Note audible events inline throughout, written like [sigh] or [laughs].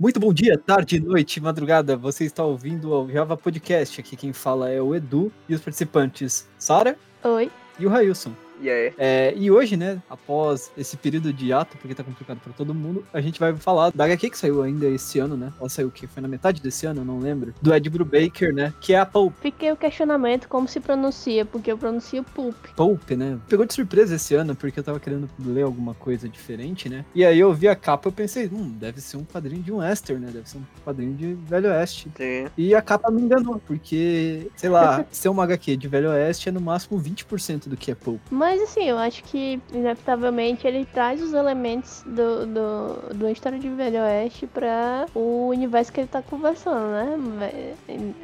Muito bom dia, tarde, noite, madrugada. Você está ouvindo o Java Podcast. Aqui quem fala é o Edu e os participantes Sara. Oi. E o Railson. E aí? É, e hoje, né, após esse período de ato, porque tá complicado pra todo mundo, a gente vai falar da HQ que saiu ainda esse ano, né? Ela saiu o que? Foi na metade desse ano, eu não lembro. Do Ed Brubaker, né? Que é a Pulp. Fiquei o questionamento como se pronuncia, porque eu pronuncio Pulp. Pulp, né? Pegou de surpresa esse ano, porque eu tava querendo ler alguma coisa diferente, né? E aí eu vi a capa e pensei, hum, deve ser um quadrinho de um Western, né? Deve ser um quadrinho de Velho Oeste. Sim. E a capa me enganou, porque, sei lá, [laughs] ser uma HQ de Velho Oeste é no máximo 20% do que é Pulp. Mas assim, eu acho que, inevitavelmente, ele traz os elementos do, do, do história de Velho Oeste pra o universo que ele tá conversando, né?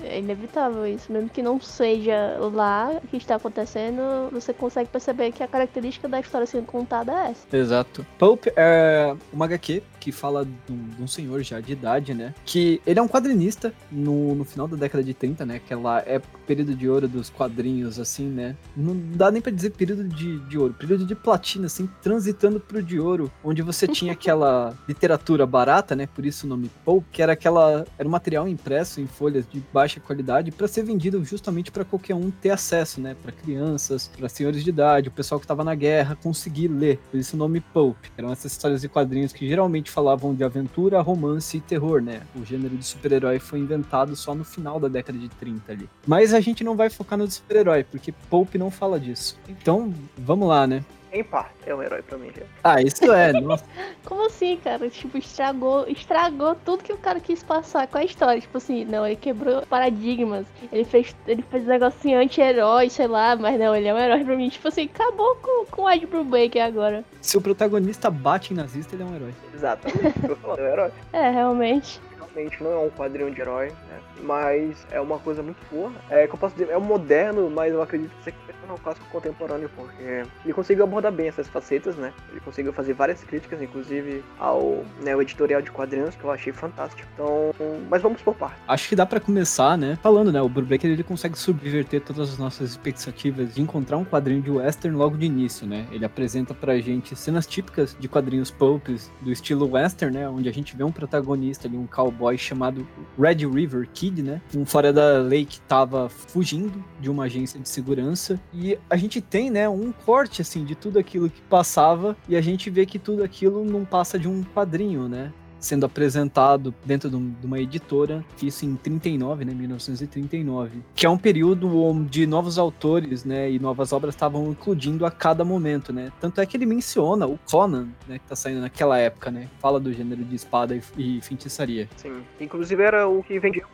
É inevitável isso. Mesmo que não seja lá que está acontecendo, você consegue perceber que a característica da história sendo contada é essa. Exato. Pulp é uma HQ que fala de um, de um, senhor já de idade, né? Que ele é um quadrinista no, no final da década de 30, né? Aquela época, período de ouro dos quadrinhos, assim, né? Não dá nem pra dizer período de, de ouro, período de platina, assim, transitando pro de ouro, onde você [laughs] tinha aquela literatura barata, né? Por isso o nome Pulp, que era aquela. Era um material impresso em folhas de baixa qualidade para ser vendido justamente para qualquer um ter acesso, né? Para crianças, para senhores de idade, o pessoal que tava na guerra conseguir ler. Por isso o nome Pulp. Eram essas histórias de quadrinhos que geralmente falavam de aventura, romance e terror, né? O gênero de super-herói foi inventado só no final da década de 30 ali. Mas a gente não vai focar no super-herói, porque Pulp não fala disso. Então, vamos lá, né? Em parte, é um herói pra mim já. Ah, isso é, [laughs] nossa. Como assim, cara? Tipo, estragou, estragou tudo que o cara quis passar com a história. Tipo assim, não, ele quebrou paradigmas. Ele fez, ele fez um negocinho anti-herói, sei lá, mas não, ele é um herói pra mim. Tipo assim, acabou com, com o Ed Brubaker agora. Se o protagonista bate em nazista, ele é um herói. Exatamente, eu falando, é um herói. [laughs] É, realmente. Realmente não é um quadrinho de herói, né? Mas é uma coisa muito boa. É que eu posso dizer, é um moderno, mas eu acredito que não um clássico contemporâneo, porque ele conseguiu abordar bem essas facetas, né? Ele conseguiu fazer várias críticas, inclusive ao né, editorial de quadrinhos, que eu achei fantástico. Então, mas vamos por parte. Acho que dá para começar, né? Falando, né? O Brubaker ele consegue subverter todas as nossas expectativas de encontrar um quadrinho de western logo de início, né? Ele apresenta pra gente cenas típicas de quadrinhos pulps do estilo western, né? Onde a gente vê um protagonista ali, um cowboy chamado Red River Kid, né? Um fora da lei que tava fugindo de uma agência de segurança e a gente tem, né, um corte, assim, de tudo aquilo que passava, e a gente vê que tudo aquilo não passa de um quadrinho, né? Sendo apresentado dentro de uma editora, isso em 39, né, 1939, que é um período onde novos autores, né, e novas obras estavam incluindo a cada momento, né. Tanto é que ele menciona o Conan, né, que tá saindo naquela época, né, fala do gênero de espada e, e feitiçaria. Sim, inclusive era o que vendia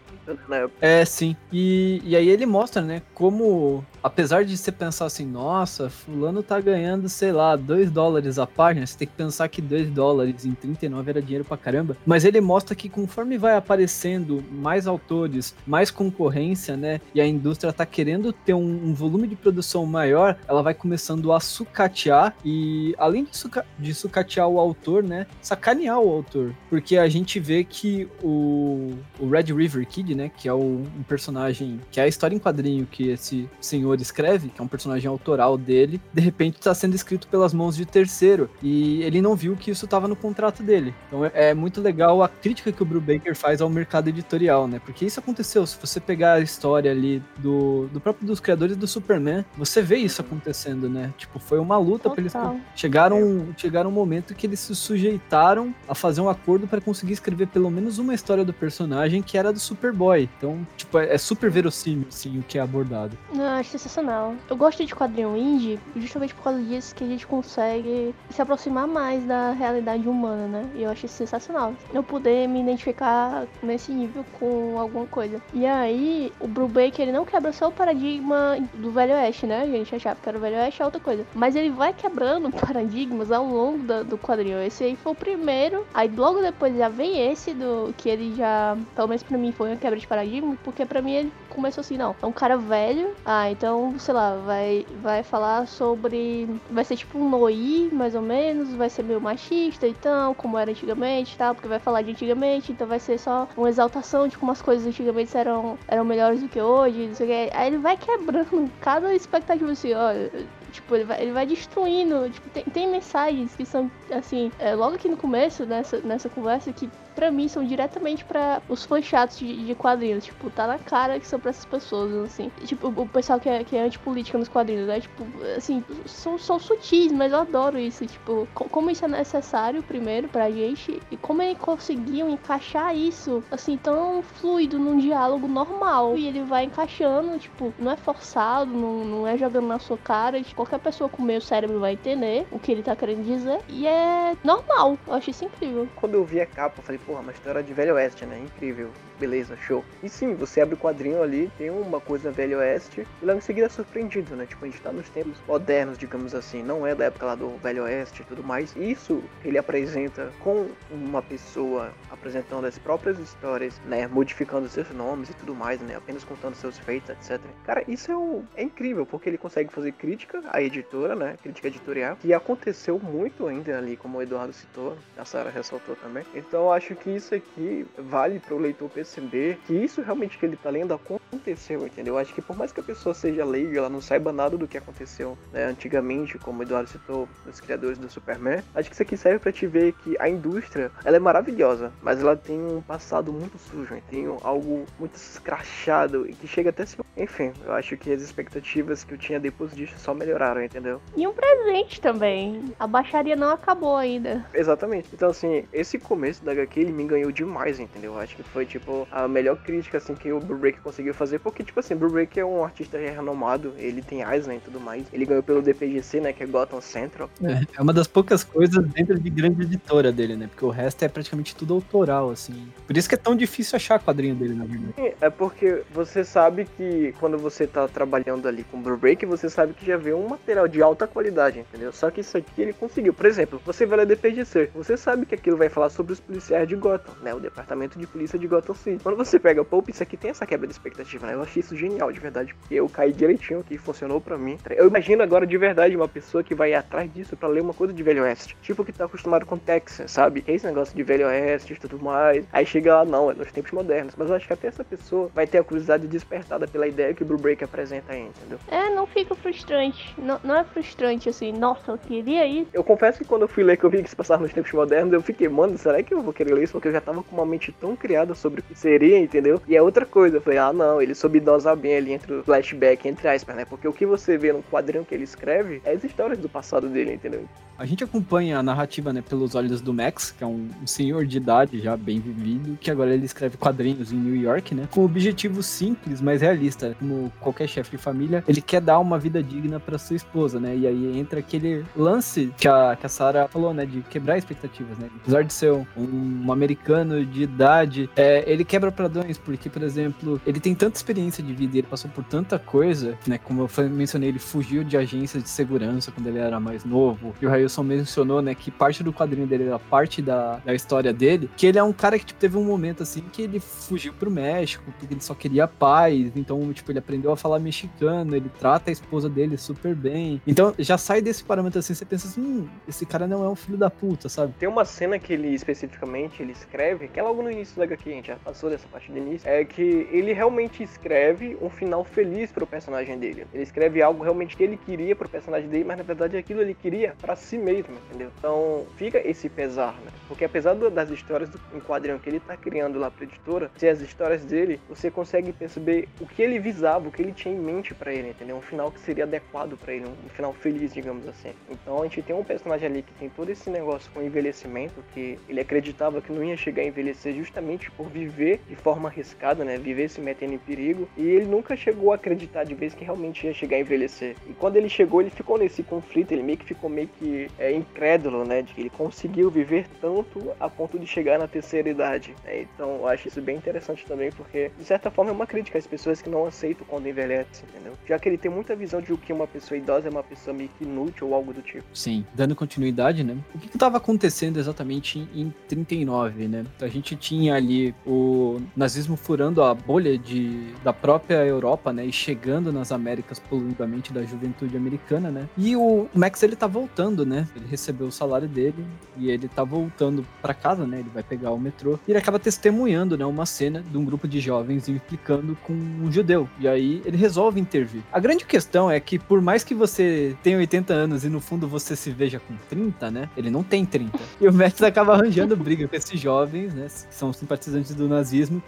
né? É, sim. E, e aí ele mostra, né, como, apesar de você pensar assim, nossa, fulano tá ganhando, sei lá, 2 dólares a página, você tem que pensar que 2 dólares em 39 era dinheiro pra caramba, mas ele mostra que conforme vai aparecendo mais autores, mais concorrência, né, e a indústria tá querendo ter um, um volume de produção maior, ela vai começando a sucatear e, além de, suca de sucatear o autor, né, sacanear o autor, porque a gente vê que o, o Red River Kid, né? Que é o, um personagem. Que é a história em quadrinho que esse senhor escreve, que é um personagem autoral dele, de repente está sendo escrito pelas mãos de terceiro. E ele não viu que isso estava no contrato dele. Então é, é, muito legal a crítica que o Brubaker faz ao mercado editorial, né? Porque isso aconteceu. Se você pegar a história ali do, do próprio dos criadores do Superman, você vê isso acontecendo, né? Tipo, foi uma luta para eles chegaram chegaram um momento que eles se sujeitaram a fazer um acordo para conseguir escrever pelo menos uma história do personagem que era do Superboy Boy. Então, tipo, é, é super verossímil, assim, o que é abordado. Não, acho sensacional. Eu gosto de quadrinho indie justamente por causa disso que a gente consegue se aproximar mais da realidade humana, né? E eu acho sensacional. Eu poder me identificar nesse nível com alguma coisa. E aí, o Brubaker, ele não quebra só o paradigma do Velho Oeste, né? A gente achava que era o Velho Oeste é outra coisa. Mas ele vai quebrando [laughs] paradigmas ao longo do, do quadrinho. Esse aí foi o primeiro. Aí logo depois já vem esse do que ele já, pelo menos pra mim, foi uma quebra de paradigma, porque para mim ele começou assim, não, é um cara velho, ah, então, sei lá, vai, vai falar sobre, vai ser tipo um Noi, mais ou menos, vai ser meio machista, então, como era antigamente, tal, porque vai falar de antigamente, então vai ser só uma exaltação de como as coisas antigamente eram, eram melhores do que hoje, não sei o que, aí ele vai quebrando cada expectativa assim, olha Tipo, ele vai, ele vai destruindo. Tipo, tem, tem mensagens que são, assim, é, logo aqui no começo, nessa, nessa conversa, que pra mim, são diretamente pra os fãs chatos de, de quadrinhos. Tipo, tá na cara que são pra essas pessoas, assim. Tipo, o pessoal que é, que é antipolítica nos quadrinhos, né? Tipo, assim, são, são sutis, mas eu adoro isso. Tipo, como isso é necessário, primeiro, pra gente, e como eles conseguiam encaixar isso, assim, tão fluido num diálogo normal. E ele vai encaixando, tipo, não é forçado, não, não é jogando na sua cara. Tipo, qualquer pessoa com meio cérebro vai entender o que ele tá querendo dizer. E é normal. Eu acho isso incrível. Quando eu vi a capa, eu falei, porra, uma história de Velho Oeste, né? Incrível. Beleza, show. E sim, você abre o quadrinho ali, tem uma coisa Velho Oeste, e logo em seguida é surpreendido, né? Tipo, a gente tá nos tempos modernos, digamos assim. Não é da época lá do Velho Oeste e tudo mais. Isso ele apresenta com uma pessoa apresentando as próprias histórias, né? Modificando seus nomes e tudo mais, né? Apenas contando seus feitos, etc. Cara, isso é, um, é incrível, porque ele consegue fazer crítica à editora, né? Crítica editorial, que aconteceu muito ainda ali, como o Eduardo citou, a Sara ressaltou também. Então eu acho que isso aqui vale para o leitor perceber que isso realmente que ele tá lendo aconteceu, entendeu? Eu acho que por mais que a pessoa seja leiga, ela não saiba nada do que aconteceu né, antigamente, como o Eduardo citou, os criadores do Superman, acho que isso aqui serve para te ver que a indústria, ela é maravilhosa, mas ela tem um passado muito sujo, tem algo muito escrachado e que chega até ser... Enfim, eu acho que as expectativas que eu tinha depois disso só melhoraram, entendeu? E um presente também. A baixaria não acabou ainda. Exatamente. Então, assim, esse começo da HQ, ele me ganhou demais, entendeu? Eu acho que foi, tipo, a melhor crítica, assim, que o Break conseguiu fazer, porque, tipo assim, Break é um artista renomado, ele tem Eisner e tudo mais. Ele ganhou pelo DPGC, né, que é Gotham Central. É, é uma das poucas coisas dentro de grande editora dele, né? Porque o resto é praticamente tudo autoral, assim. Por isso que é tão difícil achar quadrinho dele, na verdade. É porque você sabe que quando você tá trabalhando ali com Blue Break, você sabe que já vê um material de alta qualidade, entendeu? Só que isso aqui ele conseguiu. Por exemplo, você vai ler DPGC, você sabe que aquilo vai falar sobre os policiais de Gotham, né? O departamento de polícia de Gotham City. Quando você pega, pô, isso aqui tem essa quebra de expectativa, né? Eu achei isso genial, de verdade, porque eu caí direitinho que funcionou para mim. Eu imagino agora de verdade uma pessoa que vai atrás disso para ler uma coisa de Velho Oeste. Tipo que tá acostumado com Texas, sabe? Esse negócio de Velho Oeste e tudo mais. Aí chega lá, não, é nos tempos modernos. Mas eu acho que até essa pessoa vai ter a curiosidade despertada pela ideia que o Blue Break apresenta aí, entendeu? É, não fica frustrante. Não, não é frustrante assim, nossa, eu queria isso. Eu confesso que quando eu fui ler que eu vi que se passava nos tempos modernos, eu fiquei, mano, será que eu vou querer ler isso? Porque eu já tava com uma mente tão criada sobre seria, entendeu? E é outra coisa. Eu falei, ah, não, ele soube dosar bem ali entre o flashback, entre aspas, né? Porque o que você vê no quadrinho que ele escreve é as histórias do passado dele, entendeu? A gente acompanha a narrativa, né, pelos olhos do Max, que é um, senhor de idade já bem vivido, que agora ele escreve quadrinhos em New York, né, com objetivo simples, mas realista. Como qualquer chefe de família, ele quer dar uma vida digna para sua esposa, né, e aí entra aquele lance que a, que a Sarah falou, né, de quebrar expectativas, né. Apesar de ser um, um americano de idade, é, ele quebra padrões, porque, por exemplo, ele tem tanta experiência de vida, ele passou por tanta coisa, né, como eu mencionei, ele fugiu de agências de segurança quando ele era mais novo, e o Wilson mencionou, né, que parte do quadrinho dele era parte da, da história dele, que ele é um cara que tipo, teve um momento assim que ele fugiu pro México, porque ele só queria paz, então, tipo, ele aprendeu a falar mexicano, ele trata a esposa dele super bem. Então, já sai desse parâmetro assim, você pensa assim, hum, esse cara não é um filho da puta, sabe? Tem uma cena que ele especificamente ele escreve, que é logo no início da HQ, gente passou dessa parte do início, é que ele realmente escreve um final feliz pro personagem dele. Ele escreve algo realmente que ele queria pro personagem dele, mas na verdade aquilo ele queria para si mesmo, entendeu? Então fica esse pesar, né? Porque apesar das histórias do quadrinho que ele tá criando lá pra editora, se as histórias dele, você consegue perceber o que ele visava, o que ele tinha em mente para ele, entendeu? Um final que seria adequado para ele, um final feliz, digamos assim. Então a gente tem um personagem ali que tem todo esse negócio com envelhecimento, que ele acreditava que não ia chegar a envelhecer justamente por viver de forma arriscada, né? Viver se metendo em perigo. E ele nunca chegou a acreditar de vez que realmente ia chegar a envelhecer. E quando ele chegou, ele ficou nesse conflito, ele meio que ficou meio que é, incrédulo, né? De que ele conseguiu viver tanto a ponto de chegar na terceira idade. Né? Então eu acho isso bem interessante também, porque de certa forma é uma crítica às pessoas que não aceitam quando envelhecem, entendeu? Já que ele tem muita visão de o que uma pessoa idosa é uma pessoa meio que inútil ou algo do tipo. Sim, dando continuidade, né? O que estava acontecendo exatamente em 39, né? A gente tinha ali o nazismo furando a bolha de, da própria Europa, né? E chegando nas Américas poluindo a mente da juventude americana, né? E o Max, ele tá voltando, né? né? Ele recebeu o salário dele e ele tá voltando para casa, né? Ele vai pegar o metrô e ele acaba testemunhando, né, uma cena de um grupo de jovens implicando com um judeu. E aí ele resolve intervir. A grande questão é que por mais que você tenha 80 anos e no fundo você se veja com 30, né? Ele não tem 30. E o Max acaba arranjando briga com esses jovens, né? Que são simpatizantes do nazismo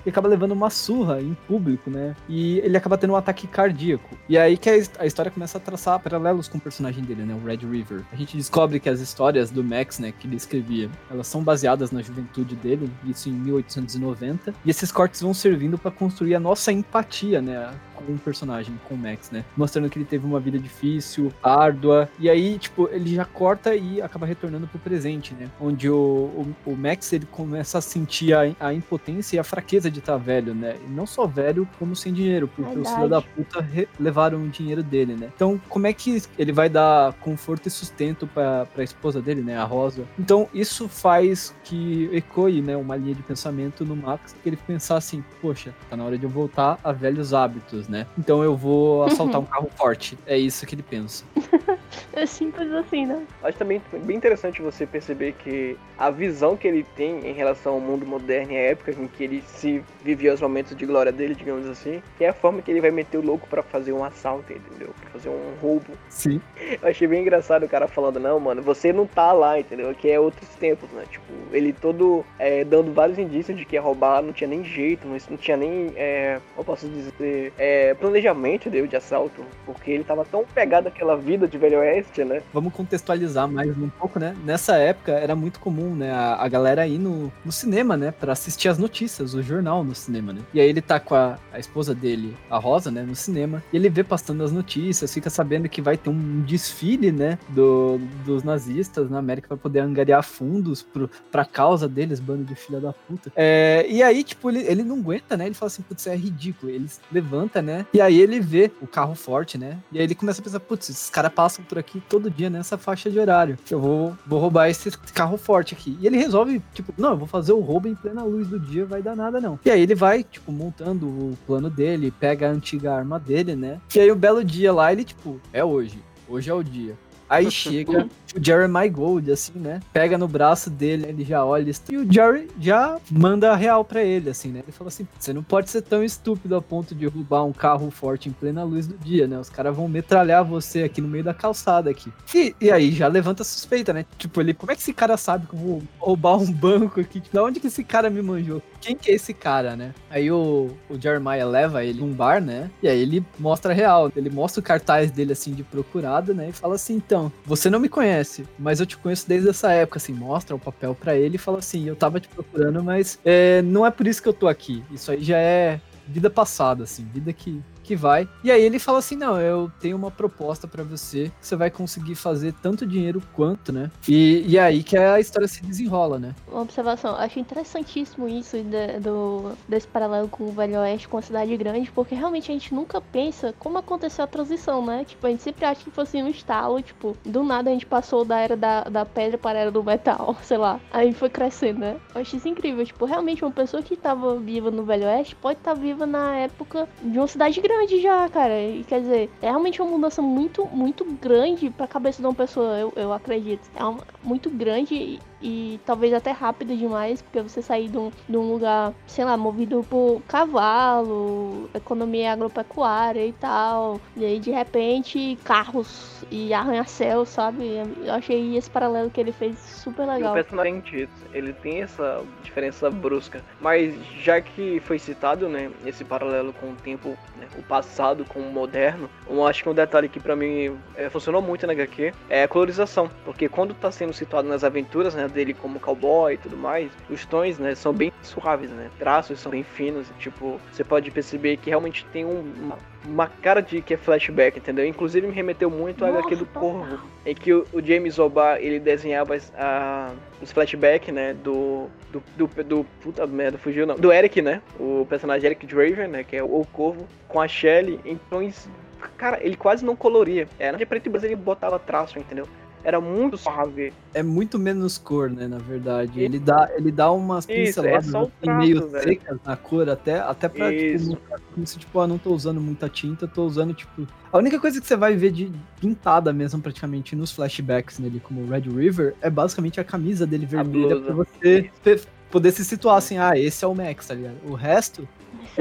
e acaba levando uma surra em público, né? E ele acaba tendo um ataque cardíaco. E aí que a história começa a traçar paralelos com o personagem dele, né? O Red River. A gente descobre que as histórias do Max, né, que ele escrevia, elas são baseadas na juventude dele, isso em 1890. E esses cortes vão servindo para construir a nossa empatia, né? Com um personagem, com o Max, né? Mostrando que ele teve uma vida difícil, árdua. E aí, tipo, ele já corta e acaba retornando pro presente, né? Onde o, o, o Max ele começa a sentir a, a impotência e a fraqueza de estar tá velho, né? E não só velho, como sem dinheiro, porque Verdade. os filhos da puta levaram o dinheiro dele, né? Então, como é que ele vai dar conforto e sustento pra, pra esposa dele, né? A Rosa. Então, isso faz que ecoe, né? Uma linha de pensamento no Max, que ele pensar assim, poxa, tá na hora de eu voltar a velhos hábitos, né? Então eu vou assaltar um carro forte. É isso que ele pensa. [laughs] é simples assim, né? Acho também bem interessante você perceber que a visão que ele tem em relação ao mundo moderno e a época em que ele se vivia os momentos de glória dele, digamos assim, que é a forma que ele vai meter o louco para fazer um assalto, entendeu? Pra fazer um roubo. Sim. Eu achei bem engraçado o cara falando, não, mano, você não tá lá, entendeu? Que é outros tempos, né? Tipo, ele todo é, dando vários indícios de que ia roubar, não tinha nem jeito, não, não tinha nem, é, eu posso dizer, é, planejamento dele de assalto, porque ele tava tão pegado àquela vida de Velho Oeste, né? Vamos contextualizar mais um pouco, né? Nessa época era muito comum, né, a, a galera ir no, no cinema, né, para assistir as notícias, o jornal no cinema, né? E aí ele tá com a, a esposa dele, a Rosa, né, no cinema, e ele vê passando as notícias, fica sabendo que vai ter um desfile, né, do, dos nazistas na América para poder angariar fundos pro, pra causa deles, bando de filha da puta. É, e aí, tipo, ele, ele não aguenta, né? Ele fala assim, putz, é ridículo. Ele levanta, né? E aí ele vê o carro forte, né? E aí ele começa a pensar, putz, esses caras passam por aqui todo dia nessa faixa de horário. Eu vou, vou roubar esse carro forte aqui. E ele resolve, tipo, não, eu vou fazer o roubo em plena luz do dia, vai dar nada não. E aí ele vai, tipo, montando o plano dele, pega a antiga arma dele, né? E aí o belo dia lá, ele, tipo, é hoje. Hoje é o dia. Aí [laughs] chega o Jeremy Gold, assim, né? Pega no braço dele, ele já olha e o Jerry já manda a real pra ele, assim, né? Ele fala assim: você não pode ser tão estúpido a ponto de roubar um carro forte em plena luz do dia, né? Os caras vão metralhar você aqui no meio da calçada aqui. E, e aí já levanta a suspeita, né? Tipo, ele, como é que esse cara sabe que eu vou roubar um banco aqui? Tipo, da onde que esse cara me manjou? Quem que é esse cara, né? Aí o, o Jeremiah leva ele num bar, né? E aí ele mostra a real. Ele mostra o cartaz dele, assim, de procurado, né? E fala assim, então, você não me conhece, mas eu te conheço desde essa época, assim, mostra o papel para ele e fala assim, eu tava te procurando, mas é, não é por isso que eu tô aqui. Isso aí já é vida passada, assim, vida que que vai. E aí ele fala assim: não, eu tenho uma proposta para você, você vai conseguir fazer tanto dinheiro quanto, né? E, e aí que a história se desenrola, né? Uma observação, acho interessantíssimo isso de, do, desse paralelo com o Velho Oeste com a cidade grande, porque realmente a gente nunca pensa como aconteceu a transição, né? Tipo, a gente sempre acha que fosse um estalo, tipo, do nada a gente passou da era da, da pedra para a era do metal, [laughs] sei lá. Aí foi crescendo, né? Eu acho isso incrível. Tipo, realmente uma pessoa que tava viva no Velho Oeste pode estar tá viva na época de uma cidade grande grande já, cara. E quer dizer, é realmente uma mudança muito, muito grande pra cabeça de uma pessoa, eu, eu acredito. É uma, muito grande e talvez até rápido demais, porque você sair de um, de um lugar, sei lá, movido por cavalo, economia agropecuária e tal, e aí de repente carros e arranha-céu, sabe? Eu achei esse paralelo que ele fez super legal. E o personagem ele tem essa diferença brusca, mas já que foi citado, né, esse paralelo com o tempo, né, o passado com o moderno, eu acho que um detalhe que para mim é, funcionou muito na HQ é a colorização, porque quando tá sendo situado nas aventuras, né, dele como cowboy e tudo mais, os tons, né, são bem suaves, né? Traços são bem finos, tipo, você pode perceber que realmente tem um, uma, uma, cara de que é flashback, entendeu? Inclusive me remeteu muito a HQ do Corvo, em que o, o James Obar, ele desenhava a, os flashbacks, né, do, do, do, do puta merda, fugiu não, do Eric, né, o personagem Eric Draven, né, que é o, o Corvo, com a Shelly em tons cara, ele quase não coloria. Era de preto e branco, ele botava traço, entendeu? Era muito suave. É muito menos cor, né, na verdade. Ele dá, ele dá umas Isso, é pinceladas assim, traço, meio velho. secas na cor, até, até pra, tipo, Isso. ficar como se, tipo, ah, não tô usando muita tinta, tô usando, tipo... A única coisa que você vai ver de pintada mesmo, praticamente, nos flashbacks nele, como o Red River, é basicamente a camisa dele vermelha, pra você poder se situar assim, ah, esse é o Max, tá ligado? O resto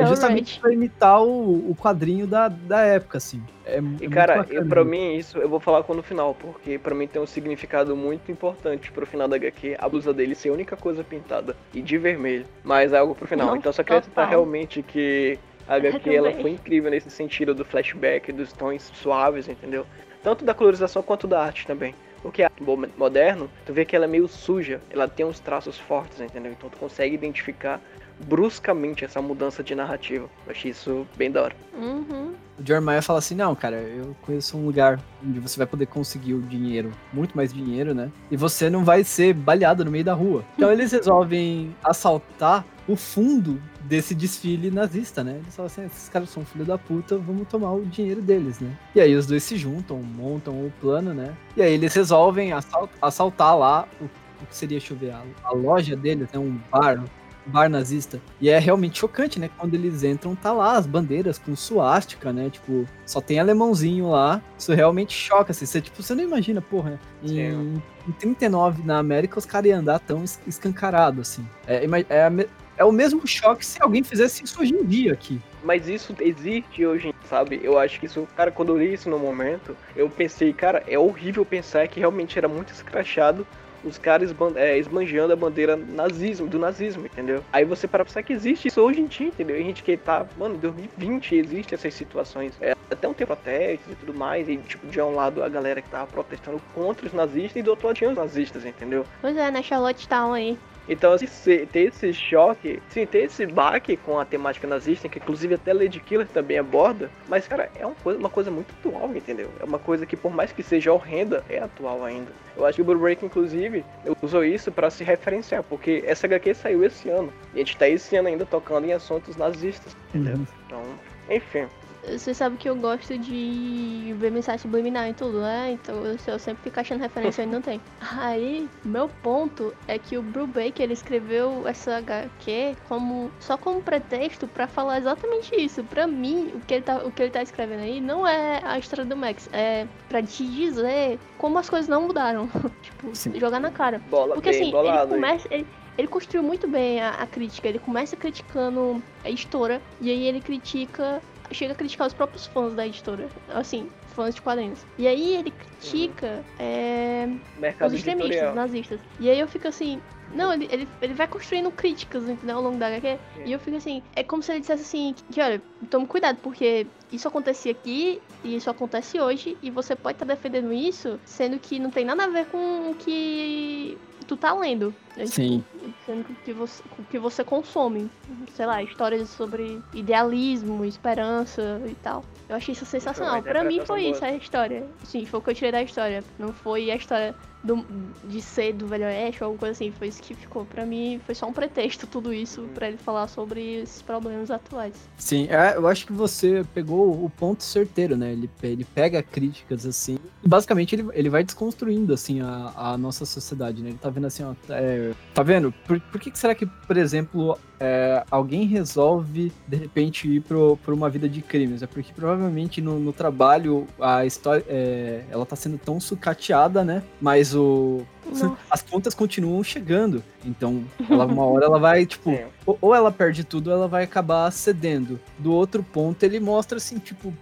é o justamente pra imitar o, o quadrinho da, da época, assim. É, E é cara, e bacana, pra mim isso eu vou falar quando no final, porque pra mim tem um significado muito importante pro final da HQ, a blusa dele ser a única coisa pintada e de vermelho, mas é algo pro final. Não, então eu só queria citar realmente que a HQ ela foi incrível nesse sentido do flashback, dos tons suaves, entendeu? Tanto da colorização quanto da arte também. Porque a arte mo- moderno, tu vê que ela é meio suja, ela tem uns traços fortes, entendeu? Então tu consegue identificar bruscamente essa mudança de narrativa. Eu achei isso bem da hora. Uhum. O Jeremiah fala assim, não, cara, eu conheço um lugar onde você vai poder conseguir o dinheiro, muito mais dinheiro, né? E você não vai ser baleado no meio da rua. [laughs] Então eles resolvem assaltar o fundo desse desfile nazista, né? Eles falam assim, esses caras são filho da puta, vamos tomar o dinheiro deles, né? E aí os dois se juntam, montam o plano, né? E aí eles resolvem assal- assaltar lá o, o que seria, deixa eu ver, a, a loja deles, né? Um bar, bar nazista. E é realmente chocante, né? Quando eles entram, tá lá as bandeiras com suástica, né? Tipo, só tem alemãozinho lá. Isso realmente choca, assim. Você, tipo, você não imagina, porra, em, em 39 na América os caras iam andar tão es- escancarado, assim. É, é, é o mesmo choque se alguém fizesse isso hoje em dia aqui. Mas isso existe hoje, em- sabe? Eu acho que isso, cara, quando eu li isso no momento, eu pensei, cara, é horrível pensar que realmente era muito escrachado os caras é, esbanjando a bandeira nazismo, do nazismo, entendeu? Aí você para pensar que existe isso hoje em dia, entendeu? A gente que tá, mano, em 2020 existe essas situações. É, até um tempo protestos e tudo mais, e tipo, de um lado a galera que tava protestando contra os nazistas e do outro lado tinha os nazistas, entendeu? Pois é, né, Charlottetown aí. Então, assim, ter esse choque, sim, ter esse baque com a temática nazista, que inclusive até Lady Killer também aborda, mas, cara, é uma coisa, uma coisa muito atual, entendeu? É uma coisa que, por mais que seja horrenda, é atual ainda. Eu acho que o Blue Break, inclusive, usou isso pra se referenciar, porque essa HQ saiu esse ano, e a gente tá esse ano ainda tocando em assuntos nazistas, entendeu? Então, enfim. Você sabe que eu gosto de ver mensagem subliminar e tudo, né? Então eu, eu sempre fico achando referência onde não tem. [laughs] Aí, meu ponto é que o Brubaker ele escreveu essa HQ como só como pretexto pra falar exatamente isso. Pra mim, o que ele tá, o que ele tá escrevendo aí não é a história do Max, é pra te dizer como as coisas não mudaram. [laughs] tipo, Sim. jogar na cara. Bola Porque bem assim, ele bolado. hein? começa. Ele, ele construiu muito bem a, a crítica. Ele começa criticando a editora. E aí ele critica. Chega a criticar os próprios fãs da editora. Assim, fãs de quadrinhos. E aí ele critica é, Mercado os extremistas, editorial. nazistas. E aí eu fico assim. Não, ele, ele, ele vai construindo críticas, entendeu? Ao longo da HQ. E eu fico assim, é como se ele dissesse assim, que olha, tome cuidado, porque isso acontecia aqui e isso acontece hoje, e você pode estar defendendo isso, sendo que não tem nada a ver com o que tu tá lendo. né? Sim. Sendo que o que você, que você consome. Sei lá, histórias sobre idealismo, esperança e tal. Eu achei isso sensacional. Pra mim foi boa. isso a história. Sim, foi o que eu tirei da história. Não foi a história do, de ser do Velho Oeste ou alguma coisa assim. Foi isso que ficou. Pra mim, foi só um pretexto tudo isso pra ele falar sobre esses problemas atuais. Sim, é, eu acho que você pegou o ponto certeiro, né? Ele, ele pega críticas assim, e basicamente ele, ele vai desconstruindo assim a, a nossa sociedade, né? Ele tá vendo assim, ó, é, tá vendo? Por, por que, que será que, por exemplo, é, alguém resolve de repente ir pro, por uma vida de crimes? É porque provavelmente no, no trabalho a história é, ela tá sendo tão sucateada, né? Mas o Nossa. as contas continuam chegando. Então, ela, uma hora ela vai, tipo, [laughs] Sim. ou, ou ela perde tudo, ou ela vai acabar cedendo. Do outro ponto, ele mostra assim, tipo,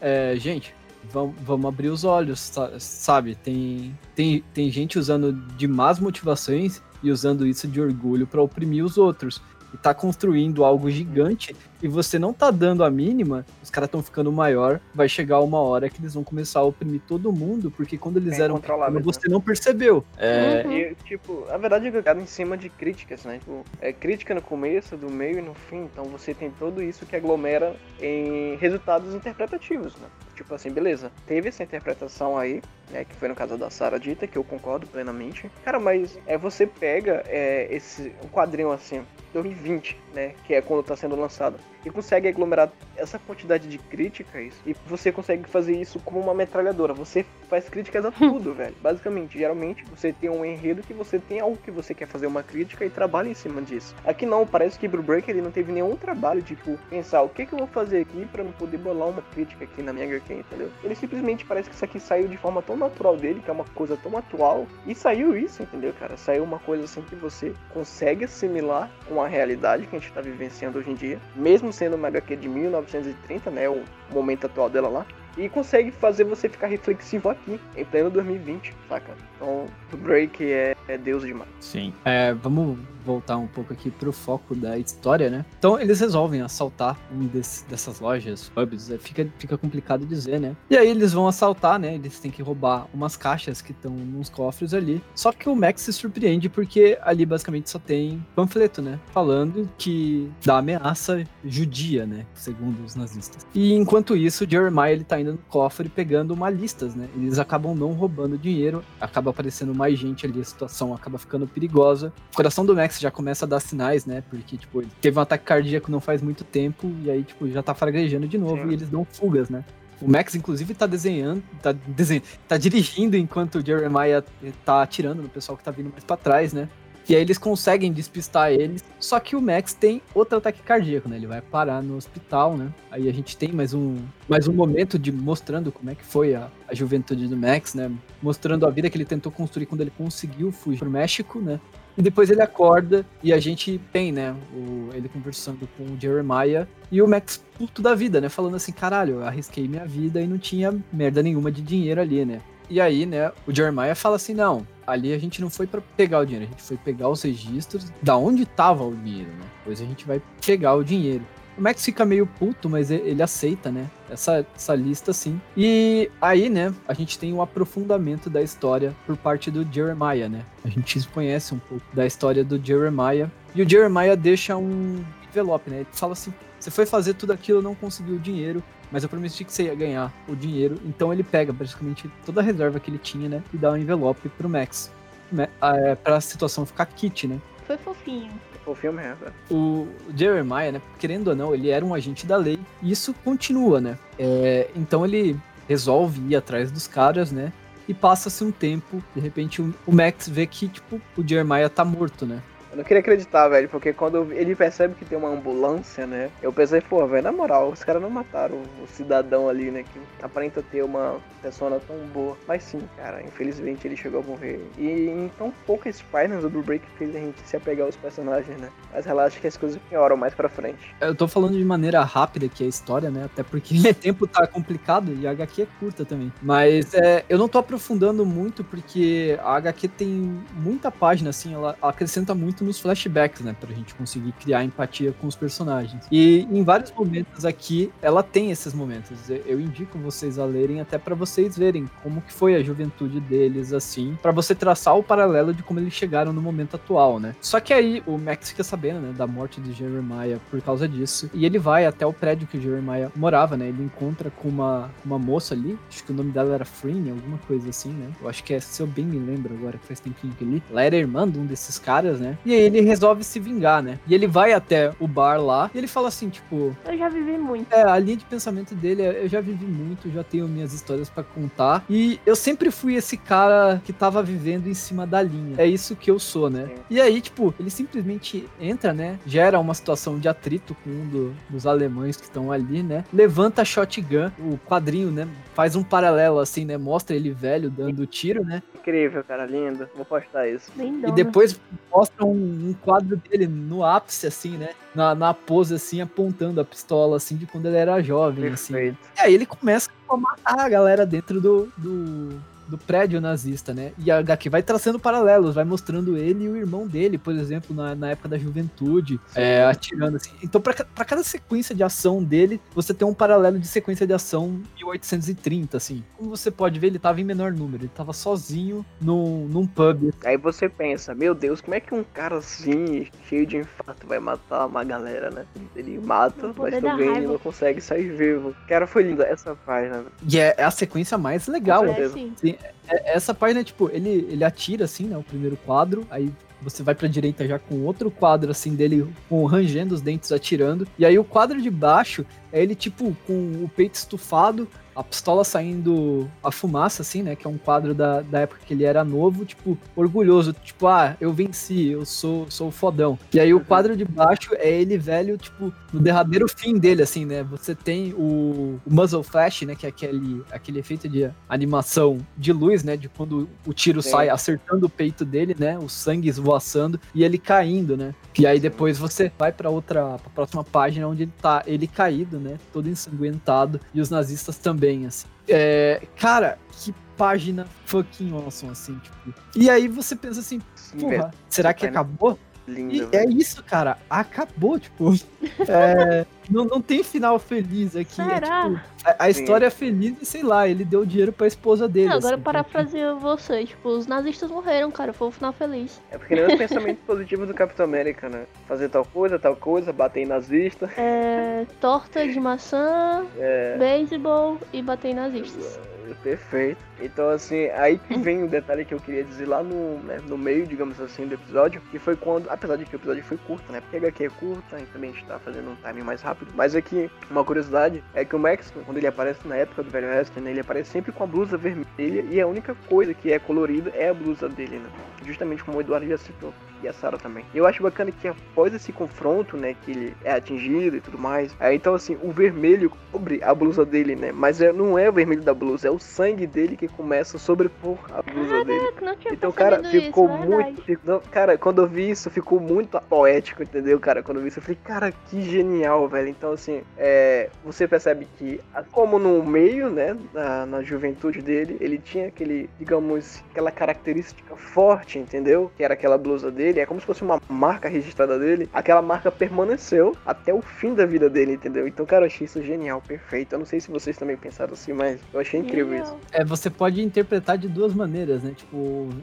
é, gente, vamos, vamos abrir os olhos, sa- sabe? Tem, tem, tem gente usando de más motivações e usando isso de orgulho pra oprimir os outros. E tá construindo algo gigante e você não tá dando a mínima, os caras estão ficando maior, vai chegar uma hora que eles vão começar a oprimir todo mundo, porque quando eles É eram você não percebeu. É. E, tipo, a verdade é que é em cima de críticas, né? Tipo, é crítica no começo, do meio e no fim. Então você tem tudo isso que aglomera em resultados interpretativos, né? Tipo assim, beleza, teve essa interpretação aí, né? Que foi no caso da Sarah Dita, que eu concordo plenamente. Cara, mas é você pega é, esse um quadrinho assim, 2020, né? Que é quando tá sendo lançado. E consegue aglomerar essa quantidade de críticas e você consegue fazer isso como uma metralhadora. Você faz críticas a [laughs] tudo, velho. Basicamente, geralmente você tem um enredo que você tem algo que você quer fazer uma crítica e trabalha em cima disso. Aqui não, parece que Blue Break ele não teve nenhum trabalho, tipo, pensar o que, que eu vou fazer aqui para não poder bolar uma crítica aqui na minha HQ, entendeu? Ele simplesmente parece que isso aqui saiu de forma tão natural dele, que é uma coisa tão atual, e saiu isso, entendeu, cara? Saiu uma coisa assim que você consegue assimilar com a realidade que a gente tá vivenciando hoje em dia, mesmo sendo uma HQ de 1930, né, o momento atual dela lá, e consegue fazer você ficar reflexivo aqui, em pleno 2020, saca? Então, o Drake é, é Deus demais. Sim. É, vamos voltar um pouco aqui pro foco da história, né? Então eles resolvem assaltar um desse, dessas lojas, pubs, é, fica, fica complicado dizer, né? E aí eles vão assaltar, né? Eles têm que roubar umas caixas que estão nos cofres ali. Só que o Max se surpreende porque ali basicamente só tem panfleto, né? Falando que da ameaça judia, né? Segundo os nazistas. E enquanto isso, Jeremiah ele tá indo no cofre pegando uma listas, né? Eles acabam não roubando dinheiro, acaba aparecendo mais gente ali, a situação acaba ficando perigosa. O coração do Max já começa a dar sinais, né? Porque, tipo, ele teve um ataque cardíaco não faz muito tempo, e aí, tipo, já tá fraguejando de novo, Sim. e eles dão fugas, né? O Max, inclusive, tá desenhando, tá, desenhando, tá dirigindo enquanto o Jeremiah tá atirando no pessoal que tá vindo mais pra trás, né? E aí eles conseguem despistar eles. Só que o Max tem outro ataque cardíaco, né? Ele vai parar no hospital, né? Aí a gente tem mais um, mais um momento de mostrando como é que foi a, a juventude do Max, né? Mostrando a vida que ele tentou construir quando ele conseguiu fugir pro México, né? E depois ele acorda e a gente tem, né, o, ele conversando com o Jeremiah e o Max puto da vida, né? Falando assim, caralho, eu arrisquei minha vida e não tinha merda nenhuma de dinheiro ali, né? E aí, né, o Jeremiah fala assim, não, ali a gente não foi para pegar o dinheiro, a gente foi pegar os registros da onde tava o dinheiro, né? Depois a gente vai pegar o dinheiro. O Max fica meio puto, mas ele aceita, né? Essa, essa lista, sim. E aí, né, a gente tem um aprofundamento da história por parte do Jeremiah, né? A gente conhece um pouco da história do Jeremiah. E o Jeremiah deixa um envelope, né? Ele fala assim: você foi fazer tudo aquilo, não conseguiu dinheiro, mas eu prometi que você ia ganhar o dinheiro. Então ele pega praticamente toda a reserva que ele tinha, né? E dá um envelope pro Max. Né, é, pra situação ficar kit, né? Foi fofinho. Fofinho mesmo. O Jeremiah, né? Querendo ou não, ele era um agente da lei. E isso continua, né? É, então ele resolve ir atrás dos caras, né? E passa-se um tempo, de repente o Max vê que, tipo, o Jeremiah tá morto, né? Eu não queria acreditar, velho, porque quando ele percebe que tem uma ambulância, né? Eu pensei, pô, velho, na moral, os caras não mataram o cidadão ali, né? Que aparenta ter uma persona tão boa. Mas sim, cara, infelizmente ele chegou a morrer. E em tão poucas páginas o Blue Break fez a gente se apegar aos personagens, né? Mas relaxa que as coisas pioram mais pra frente. Eu tô falando de maneira rápida aqui a história, né? Até porque o [laughs] tempo tá complicado e a HQ é curta também. Mas é, eu não tô aprofundando muito porque a HQ tem muita página, assim, ela acrescenta muito muito nos flashbacks, né? Pra gente conseguir criar empatia com os personagens. E em vários momentos aqui, ela tem esses momentos. Eu indico vocês a lerem até para vocês verem como que foi a juventude deles, assim, para você traçar o paralelo de como eles chegaram no momento atual, né? Só que aí o Max fica sabendo, né, da morte de Jeremiah por causa disso, e ele vai até o prédio que o Jeremiah morava, né? Ele encontra com uma, uma moça ali, acho que o nome dela era Freen, alguma coisa assim, né? Eu acho que é, se eu bem me lembro agora, que faz tempinho que ele. Ela era irmã de um desses caras, né? E e ele resolve se vingar, né? E ele vai até o bar lá e ele fala assim, tipo. Eu já vivi muito. É, a linha de pensamento dele é: eu já vivi muito, já tenho minhas histórias para contar. E eu sempre fui esse cara que tava vivendo em cima da linha. É isso que eu sou, né? Sim. E aí, tipo, ele simplesmente entra, né? Gera uma situação de atrito com um do, dos alemães que estão ali, né? Levanta a shotgun, o quadrinho, né? Faz um paralelo assim, né? Mostra ele velho dando tiro, né? Incrível, cara, lindo. Vou postar isso. Lindona. E depois mostra um um quadro dele no ápice, assim, né? Na, na pose, assim, apontando a pistola, assim, de quando ele era jovem, assim. Perfeito. assim. E aí ele começa a matar a galera dentro do, do, do prédio nazista, né? E a HQ vai traçando paralelos, vai mostrando ele e o irmão dele, por exemplo, na, na época da juventude, é, atirando assim. Então, para cada sequência de ação dele, você tem um paralelo de sequência de ação 1830, assim. Como você pode ver, ele tava em menor número, ele tava sozinho num, num pub. Aí você pensa, meu Deus, como é que um cara assim, cheio de infarto, vai matar uma galera, né? Ele mata, mas também não consegue sair vivo. Cara, foi lindo essa página. E é, é a sequência mais legal. É, sim. sim mean, essa página, tipo, ele, ele atira, assim, né, o primeiro quadro, aí você vai pra direita já com outro quadro, assim, dele com rangendo os dentes atirando, e aí o quadro de baixo é ele, tipo, com o peito estufado, a pistola saindo a fumaça, assim, né, que é um quadro da, da época que ele era novo, tipo, orgulhoso, tipo, ah, eu venci, eu sou, sou fodão. E aí o Uhum. quadro de baixo é ele velho, tipo, no derradeiro fim dele, assim, né, você tem o, o muzzle flash, né, que é aquele, aquele efeito de animação de luz, né, de quando o tiro Sim. sai acertando o peito dele, né, o sangue esvoaçando e ele caindo, né. E aí depois você vai pra outra, pra próxima página onde ele tá, ele caído, né, todo ensanguentado e os nazistas também, assim. É, cara, que página fucking awesome, assim, tipo. E aí você pensa assim, porra, será que página acabou? Linda, E velho. é isso, cara. Acabou, tipo. [laughs] é, não, não tem final feliz aqui. é, Será? tipo, a, a história é feliz e sei lá, ele deu dinheiro pra esposa dele. Não, agora assim, parafraseio você, tipo, os nazistas morreram, cara, foi um final feliz. É porque nem os [laughs] pensamentos positivos do Capitão América, né? Fazer tal coisa, tal coisa, bater em nazista. É, torta de maçã, É. beisebol e bater em nazistas. Perfeito. Então, assim, aí que vem o detalhe que eu queria dizer lá no, né, no meio, digamos assim, do episódio, que foi quando, apesar de que o episódio foi curto, né? Porque a HQ é curta e também a gente tá fazendo um timing mais rápido. Mas aqui, uma curiosidade é que o Max, quando ele aparece na época do Velho Oeste, né? Ele aparece sempre com a blusa vermelha e a única coisa que é colorida é a blusa dele, né? Justamente como o Eduardo já citou. E a Sarah também. Eu acho bacana que após esse confronto, né, que ele é atingido e tudo mais, aí então assim, o vermelho cobre a blusa dele, né? Mas é, não é o vermelho da blusa, é o sangue dele que começa a sobrepor a blusa dele. Caraca, não tinha Então, cara, ficou isso, muito. verdade. ficou- cara, quando eu vi isso, ficou muito poético, entendeu, cara? Quando eu vi isso, eu falei, cara, que genial, velho. Então, assim, é, você percebe que, assim como no meio, né, na, na juventude dele, ele tinha aquele, digamos, aquela característica forte, entendeu? Que era aquela blusa dele, é como se fosse uma marca registrada dele. Aquela marca permaneceu até o fim da vida dele, entendeu? Então, cara, eu achei isso genial, perfeito. Eu não sei se vocês também pensaram assim, mas eu achei incrível isso. Genial. É, você pode interpretar de duas maneiras, né? Tipo,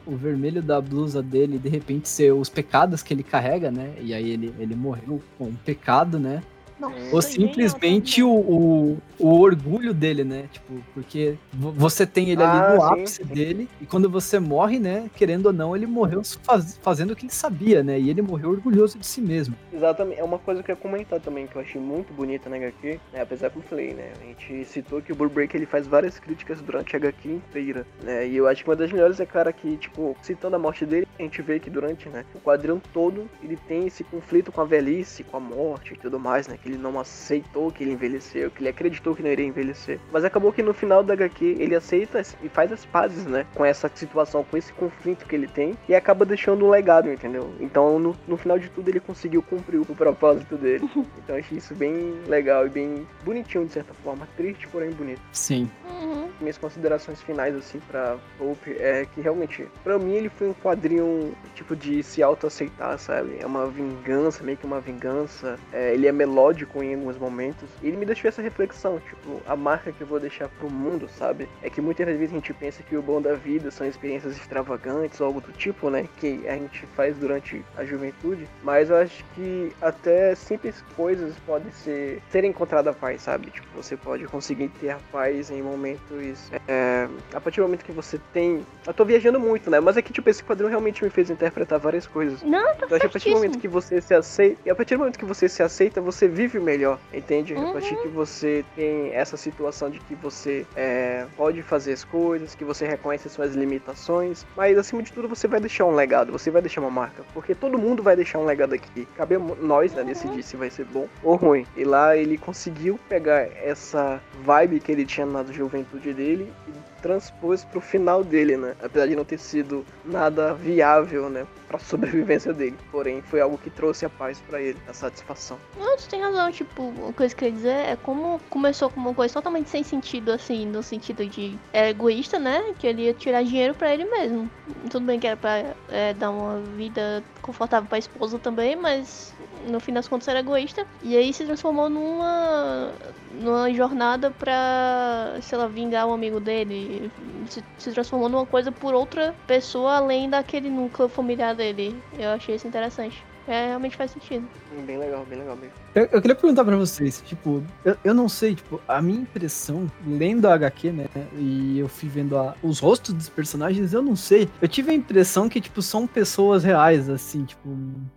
o, vermelho da blusa dele, de repente, ser os pecados que ele carrega, né? E aí ele, ele morreu com um pecado, né? Nossa, Ou genial simplesmente o, o, o orgulho dele, né? Tipo, porque vo- você tem ele ali Ah, no sim, ápice sim. dele, e quando você morre, né? Querendo ou não, ele morreu faz- fazendo o que ele sabia, né? E ele morreu orgulhoso de si mesmo. Exatamente, é uma coisa que eu ia comentar também, que eu achei muito bonita na HQ, né? apesar que eu falei, né, a gente citou que o Bull Break ele faz várias críticas durante a HQ inteira, né, e eu acho que uma das melhores é, cara, que, tipo, citando a morte dele, a gente vê que durante, né, o quadrinho todo, ele tem esse conflito com a velhice, com a morte e tudo mais, né, que ele não aceitou que ele envelheceu, que ele acreditou que não iria envelhecer, mas acabou que no final da HQ ele aceita e faz as pazes, né, com essa situação, com esse conflito que ele tem, e acaba deixando um legado, entendeu? Então, no, no final de tudo, ele conseguiu cumprir o propósito dele. [laughs] Então, eu achei isso bem legal e bem bonitinho, de certa forma. Triste, porém bonito. Sim. Uhum. Minhas considerações finais, assim, pra Hope é que realmente, pra mim, ele foi um quadrinho, tipo, de se auto-aceitar, sabe? É uma vingança, meio que uma vingança. É, ele é melódico em alguns momentos. E ele me deixou essa reflexão, tipo, a marca que eu vou deixar pro mundo, sabe? É que muitas vezes a gente pensa que o bom da vida são experiências extravagantes ou algo do tipo, né? Que a gente faz durante a juventude. Mas eu acho que até simples coisas podem ser ser encontrada a paz, sabe? Tipo, você pode conseguir ter a paz em momentos. É, a partir do momento que você tem. Eu tô viajando muito, né? Mas é que, tipo, esse quadrinho realmente me fez interpretar várias coisas. Não, tá Então, acho que a partir do momento certíssimo. que você se aceita, e a partir do momento que você se aceita, você vive melhor, entende? A partir Uhum. que você tem essa situação de que você é, pode fazer as coisas, que você reconhece as suas limitações, mas acima de tudo você vai deixar um legado, você vai deixar uma marca, porque todo mundo vai deixar um legado aqui. Cabe a nós, né, decidir se vai ser bom ou ruim. E lá ele conseguiu pegar essa vibe que ele tinha na juventude dele e transpôs pro final dele, né? Apesar de não ter sido nada viável, né, pra sobrevivência dele. Porém, foi algo que trouxe a paz pra ele, a satisfação. Não, tu tem razão, tipo, coisa que eu ia dizer é como começou com uma coisa totalmente sem sentido, assim, no sentido de é egoísta, né? Que ele ia tirar dinheiro pra ele mesmo. Tudo bem que era pra é, dar uma vida confortável pra esposa também, mas no fim das contas era egoísta. E aí se transformou numa, numa jornada pra, sei lá, vingar um amigo dele. Se, se transformou numa coisa por outra pessoa além daquele núcleo familiar dele. Eu achei isso interessante. É, realmente faz sentido. Bem legal, bem legal mesmo. Eu, eu queria perguntar pra vocês, tipo, eu, eu não sei, tipo, a minha impressão, lendo a HQ, né, e eu fui vendo a- os rostos dos personagens, eu não sei. Eu tive a impressão que, tipo, são pessoas reais, assim, tipo.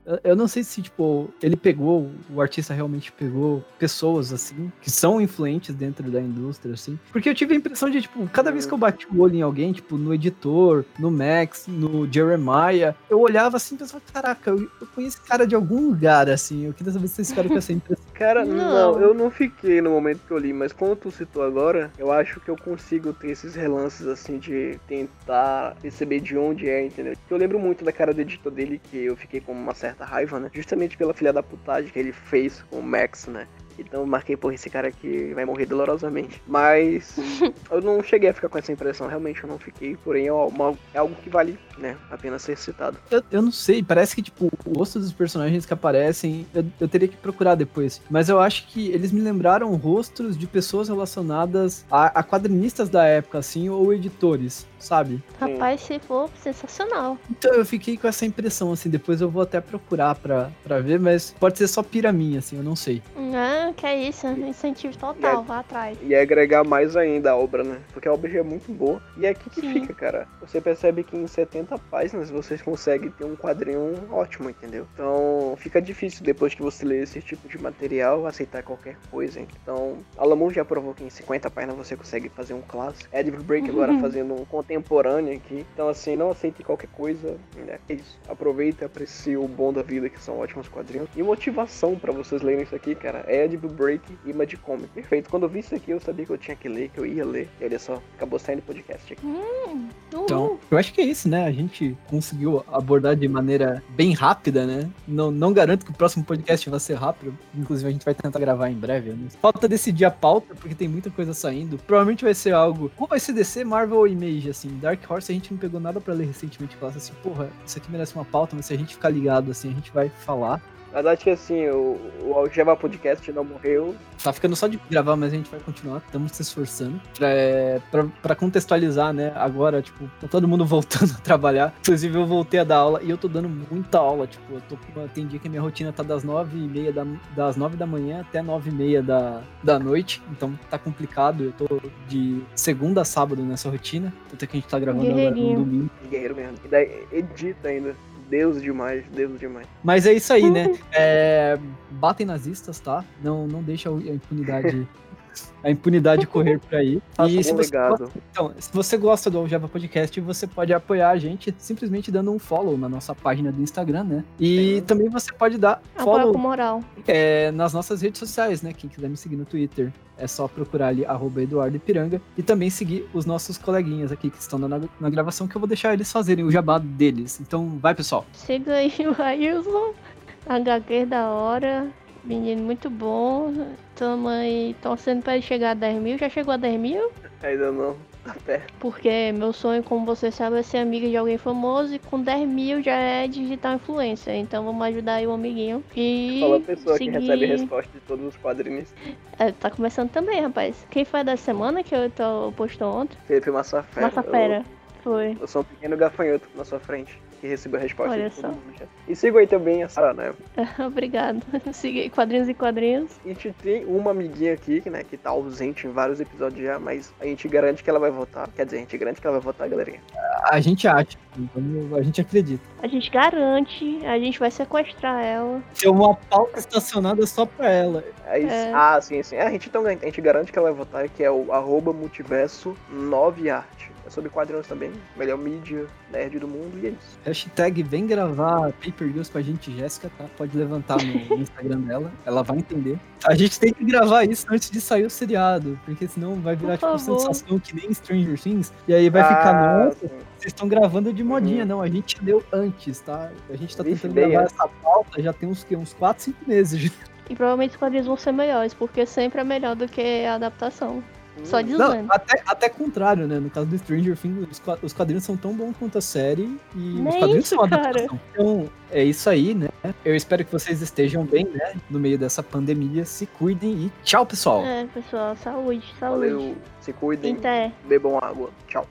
Eu, eu não sei se, tipo, ele pegou, o artista realmente pegou pessoas, assim, que são influentes dentro da indústria, assim. Porque eu tive a impressão de, tipo, cada vez que eu bati o olho em alguém, tipo, no editor, no Max, no Jeremiah, eu olhava assim e pensava, caraca, eu, eu conheço esse cara de algum lugar, assim. Eu queria saber se vocês ficaram com essa impressão. [laughs] Cara, Não. não. eu não fiquei no momento que eu li, mas como tu citou agora, eu acho que eu consigo ter esses relances assim de tentar perceber de onde é, entendeu? Eu lembro muito da cara do editor dele, que eu fiquei com uma certa raiva, né? Justamente pela filha da putagem que ele fez com o Max, né? Então eu marquei, por esse cara aqui vai morrer dolorosamente. Mas [laughs] eu não cheguei a ficar com essa impressão, realmente eu não fiquei. Porém, é, uma- é algo que vale, né, a pena ser citado. Eu, eu não sei, parece que, tipo, o rosto dos personagens que aparecem, eu, eu teria que procurar depois. Mas eu acho que eles me lembraram rostos de pessoas relacionadas a, a quadrinistas da época, assim, ou editores, sabe? Rapaz, se for sensacional. Então eu fiquei com essa impressão, assim, depois eu vou até procurar pra, pra ver, mas pode ser só pira minha, assim, eu não sei. Ah, que é isso, incentivo total, vá atrás. E agregar mais ainda a obra, né? Porque a obra já é muito boa. E é aqui que Sim. fica, cara. Você percebe que em 70 páginas vocês conseguem ter um quadrinho ótimo, entendeu? Então fica difícil depois que você lê esse tipo de material aceitar qualquer coisa. hein? Então, Alamon já provou que em 50 páginas você consegue fazer um clássico. Edward Break agora [laughs] fazendo um contemporâneo aqui. Então, assim, não aceite qualquer coisa. Né? É isso. Aproveita e aprecie o bom da vida, que são ótimos quadrinhos. E motivação pra vocês lerem isso aqui, cara, é Edward Break e Mad Comic. Perfeito. Quando eu vi isso aqui, eu sabia que eu tinha que ler, que eu ia ler. E olha só, acabou saindo podcast aqui. Uhul. Então, eu acho que é isso, né? A gente conseguiu abordar de maneira bem rápida, né? Não, não garanto que o próximo podcast vai ser rápido. Inclusive, a gente vai tentar gravar em breve. né? Falta decidir a pauta, porque tem muita coisa saindo. Provavelmente vai ser algo. Ou vai ser DC, Marvel ou Image, assim. Dark Horse a gente não pegou nada pra ler recentemente. Falasse assim, porra, isso aqui merece uma pauta, mas se a gente ficar ligado, assim, a gente vai falar. Na verdade que assim, o, o Algema Podcast não morreu. Tá ficando só de gravar, mas a gente vai continuar. Estamos se esforçando. Pra, é, pra, pra contextualizar, né? Agora, tipo, tá todo mundo [laughs] voltando a trabalhar. Inclusive, eu voltei a dar aula e eu tô dando muita aula. Tipo, eu tô com uma- tem dia que a minha rotina tá das nove e meia da, das nove da manhã até nove e meia da, da noite. Então tá complicado. Eu tô de segunda a sábado nessa rotina. Tanto é que a gente tá gravando agora no domingo. Guerreiro mesmo. E daí edita ainda. Deus demais, Deus demais. Mas é isso aí, né? É, batem nazistas, tá? Não, não deixa a impunidade. [laughs] A impunidade correr por aí. Faça E um se você, legado. então, se você gosta do Aljava Podcast, você pode apoiar a gente simplesmente dando um follow na nossa página do Instagram, né? E também você pode dar Apoia follow moral. é, nas nossas redes sociais, né? Quem quiser me seguir no Twitter, é só procurar ali, arroba Eduardo Ipiranga. E também seguir os nossos coleguinhas aqui que estão na, na gravação, que eu vou deixar eles fazerem o jabá deles. Então, vai, pessoal. Siga aí [laughs] o Railson, HQ da hora, menino muito bom. Tamo aí torcendo pra ele chegar a 10 mil. Já chegou a 10 mil? Ainda não. Tá perto. Porque meu sonho, como você sabe, é ser amiga de alguém famoso e com 10 mil já é digital influencer. Então vamos ajudar aí o amiguinho. E Fala a pessoa seguir... que recebe resposta de todos os quadrinhos. É, tá começando também, rapaz. Quem foi da semana que eu tô, postou ontem? Felipe Massafera. Massa Fera. Foi. Eu, eu sou um pequeno gafanhoto na sua frente. Que recebeu a resposta Olha de todo só. mundo. E siga aí também a Sara, né? [laughs] Obrigado. [laughs] Siga aí, quadrinhos e quadrinhos. A gente tem uma amiguinha aqui, né, que tá ausente em vários episódios já, mas a gente garante que ela vai voltar. Quer dizer, a gente garante que ela vai voltar, galerinha. A gente acha, então, a gente acredita. A gente garante, a gente vai sequestrar ela. Tem uma pauta estacionada só pra ela. É isso. É. Ah, sim, sim. A gente, então, a gente garante que ela vai voltar, que é o arroba multiverso 9 arte. É sobre quadrinhos também, melhor mídia, nerd do mundo, e é isso. Hashtag vem gravar pay-per-views com a gente, Jéssica, tá? Pode levantar no, [laughs] Instagram dela, ela vai entender. A gente tem que gravar isso antes de sair o seriado, porque senão vai virar tipo sensação que nem Stranger Things, e aí vai ficar, Ah, nossa, sim. vocês estão gravando de modinha, Uhum. não, a gente leu antes, tá? A gente tá Vixe, tentando gravar antes. essa pauta já tem uns, quê? uns 4, 5 meses. E provavelmente os quadrinhos vão ser melhores, porque sempre é melhor do que a adaptação. Só Hum. Não, até, até contrário, né? No caso do Stranger Things, os qua- os quadrinhos são tão bons quanto a série e Nem os quadrinhos isso, são cara. adaptação. Então, é isso aí, né? Eu espero que vocês estejam bem, né? No meio dessa pandemia. Se cuidem e tchau, pessoal! É, pessoal, saúde, saúde. Valeu, se cuidem, Até. bebam água. Tchau.